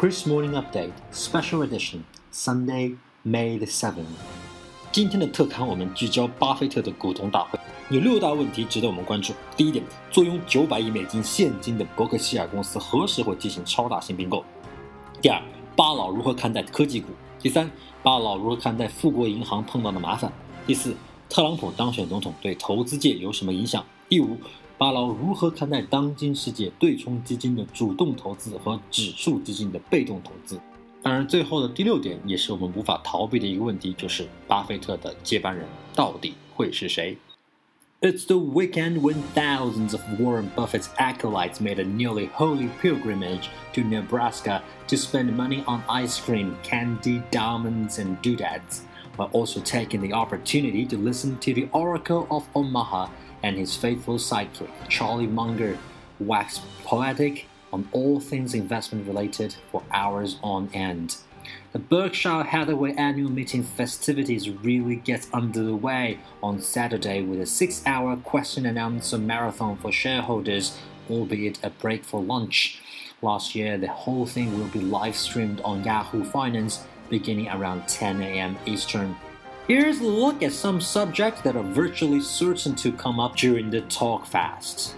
Chris Morning Update Special Edition Sunday, May the seventh。今天的特刊我们聚焦巴菲特的股东大会，有六大问题值得我们关注。第一点，坐拥九百亿美金现金的伯克希尔公司何时会进行超大型并购？第二，巴老如何看待科技股？第三，巴老如何看待富国银行碰到的麻烦？第四，特朗普当选总统对投资界有什么影响？第五。巴老如何看待当今世界对冲基金的主动投资和指数基金的被动投资？当然，最后的第六点也是我们无法逃避的一个问题，就是巴菲特的接班人到底会是谁？It's the weekend when thousands of Warren Buffett's acolytes made a nearly holy pilgrimage to Nebraska to spend money on ice cream, candy, diamonds, and doodads, while also taking the opportunity to listen to the Oracle of Omaha and his faithful sidekick, Charlie Munger, waxed poetic on all things investment related for hours on end. The Berkshire Hathaway annual meeting festivities really get underway on Saturday with a six hour question and answer marathon for shareholders, albeit a break for lunch. Last year, the whole thing will be live streamed on Yahoo Finance beginning around 10 a.m. Eastern. Here's a look at some subjects that are virtually certain to come up during the talk fast.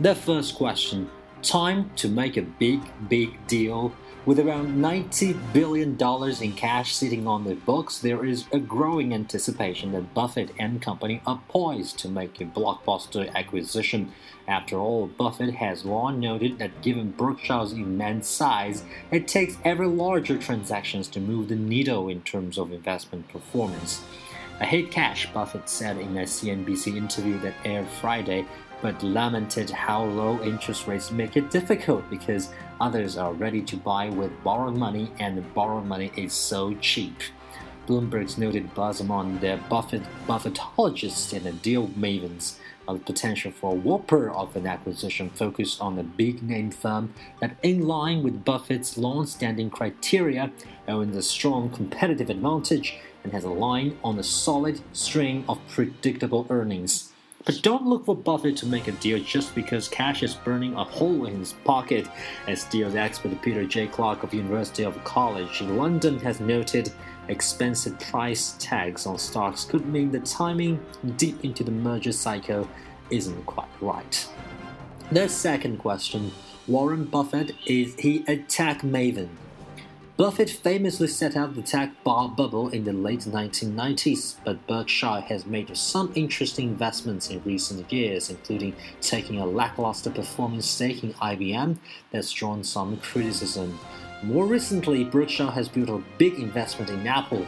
The first question Time to make a big, big deal. With around $90 billion in cash sitting on the books, there is a growing anticipation that Buffett and company are poised to make a blockbuster acquisition. After all, Buffett has long noted that given Berkshire's immense size, it takes ever larger transactions to move the needle in terms of investment performance. I hate cash, Buffett said in a CNBC interview that aired Friday, but lamented how low interest rates make it difficult because others are ready to buy with borrowed money and borrowed money is so cheap. Bloomberg's noted buzz among the Buffett Buffettologists and the deal mavens of the potential for a whopper of an acquisition focused on a big name firm that, in line with Buffett's long standing criteria, owns a strong competitive advantage and has a line on a solid string of predictable earnings. But don't look for Buffett to make a deal just because cash is burning a hole in his pocket, as deals expert Peter J. Clark of University of College in London has noted. Expensive price tags on stocks could mean the timing deep into the merger cycle isn't quite right. The second question Warren Buffett is he a tech maven? Buffett famously set out the tech bar bubble in the late 1990s, but Berkshire has made some interesting investments in recent years, including taking a lackluster performance stake in IBM that's drawn some criticism. More recently, Berkshire has built a big investment in Apple,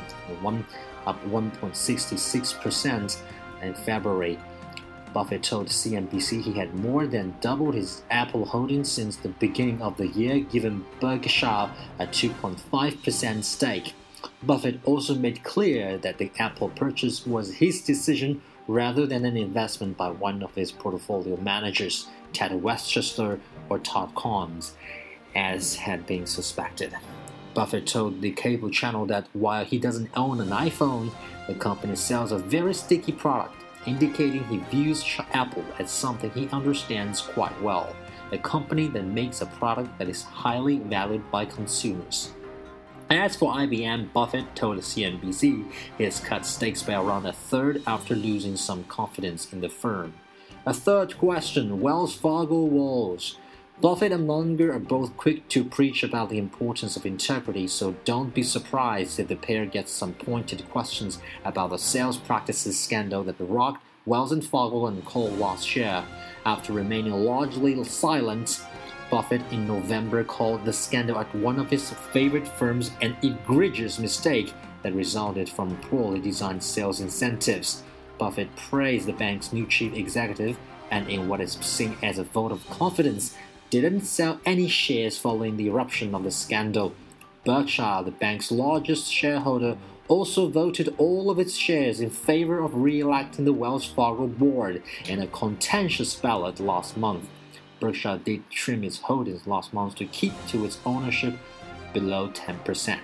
up 1.66% in February. Buffett told CNBC he had more than doubled his Apple holdings since the beginning of the year, giving Berkshire a 2.5% stake. Buffett also made clear that the Apple purchase was his decision rather than an investment by one of his portfolio managers, Ted Weschler or Todd Combs, as had been suspected. Buffett told the cable channel that while he doesn't own an iPhone, the company sells a very sticky product indicating he views Apple as something he understands quite well, a company that makes a product that is highly valued by consumers. As for IBM, Buffett told CNBC he has cut stakes by around a third after losing some confidence in the firm. A third question Wells Fargo Walls. Buffett and Munger are both quick to preach about the importance of integrity, so don't be surprised if the pair gets some pointed questions about the sales practices scandal that rocked Wells and Fargo & Co. last share. After remaining largely silent, Buffett in November called the scandal at one of his favorite firms an egregious mistake that resulted from poorly designed sales incentives. Buffett praised the bank's new chief executive and, in what is seen as a vote of confidence, didn't sell any shares following the eruption of the scandal. Berkshire, the bank's largest shareholder, also voted all of its shares in favor of re electing the Wells Fargo board in a contentious ballot last month. Berkshire did trim its holdings last month to keep to its ownership below 10%.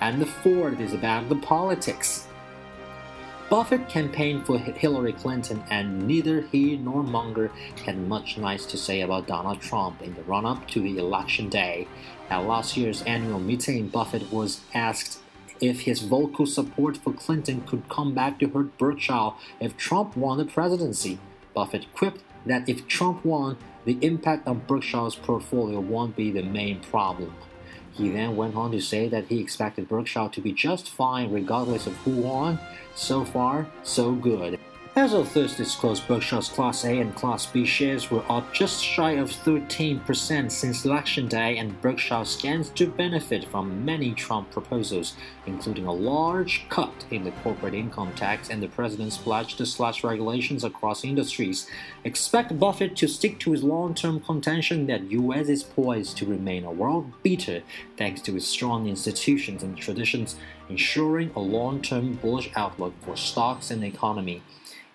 And the fourth is about the politics. Buffett campaigned for Hillary Clinton, and neither he nor Munger had much nice to say about Donald Trump in the run up to the election day. At last year's annual meeting, Buffett was asked if his vocal support for Clinton could come back to hurt Berkshire if Trump won the presidency. Buffett quipped that if Trump won, the impact on Berkshire's portfolio won't be the main problem. He then went on to say that he expected Berkshire to be just fine regardless of who won. So far, so good. As of Thursday's close, Berkshire's Class A and Class B shares were up just shy of 13% since election day, and Berkshire stands to benefit from many Trump proposals, including a large cut in the corporate income tax and the president's pledge to slash regulations across industries. Expect Buffett to stick to his long-term contention that U.S. is poised to remain a world beater thanks to its strong institutions and traditions, ensuring a long-term bullish outlook for stocks and the economy.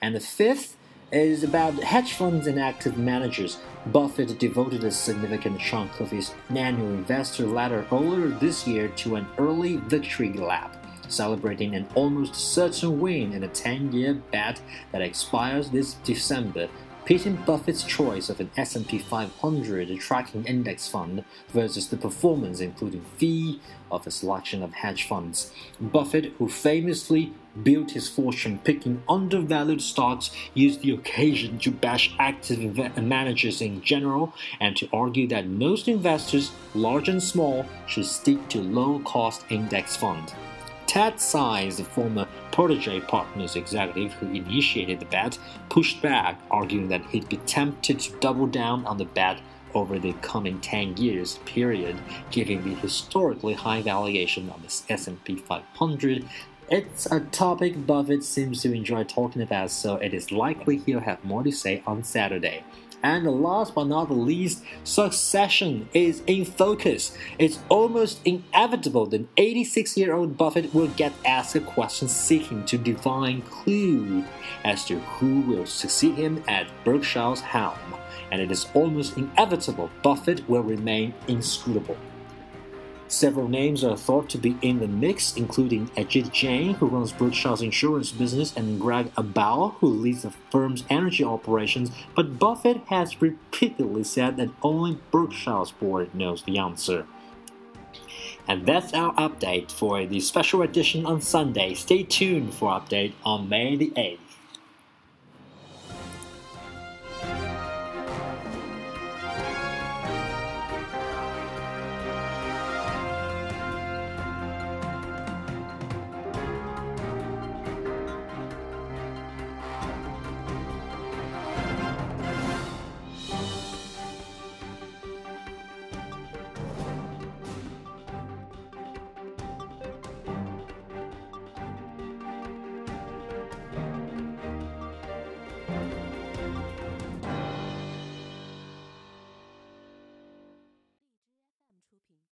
And the fifth is about hedge funds and active managers. Buffett devoted a significant chunk of his annual investor letter earlier this year to an early victory lap, celebrating an almost certain win in a 10 year bet that expires this December pitting Buffett's choice of an S&P 500 tracking index fund versus the performance including fee of a selection of hedge funds. Buffett, who famously built his fortune picking undervalued stocks, used the occasion to bash active managers in general and to argue that most investors, large and small, should stick to low-cost index funds. Ted Seides, the former Protege Partners executive who initiated the bet, pushed back, arguing that he'd be tempted to double down on the bet over the coming 10 years period, given the historically high valuation of the S&P 500. It's a topic Buffett seems to enjoy talking about, so it is likely he'll have more to say on Saturday. And the last but not the least, succession is in focus. It's almost inevitable that 86 year old Buffett will get asked a question seeking to divine clue as to who will succeed him at Berkshire's helm. And it is almost inevitable Buffett will remain inscrutable. Several names are thought to be in the mix, including Ajit Jain, who runs Berkshire's insurance business, and Greg Abel, who leads the firm's energy operations. But Buffett has repeatedly said that only Berkshire's board knows the answer. And that's our update for the special edition on Sunday. Stay tuned for update on May the 8th.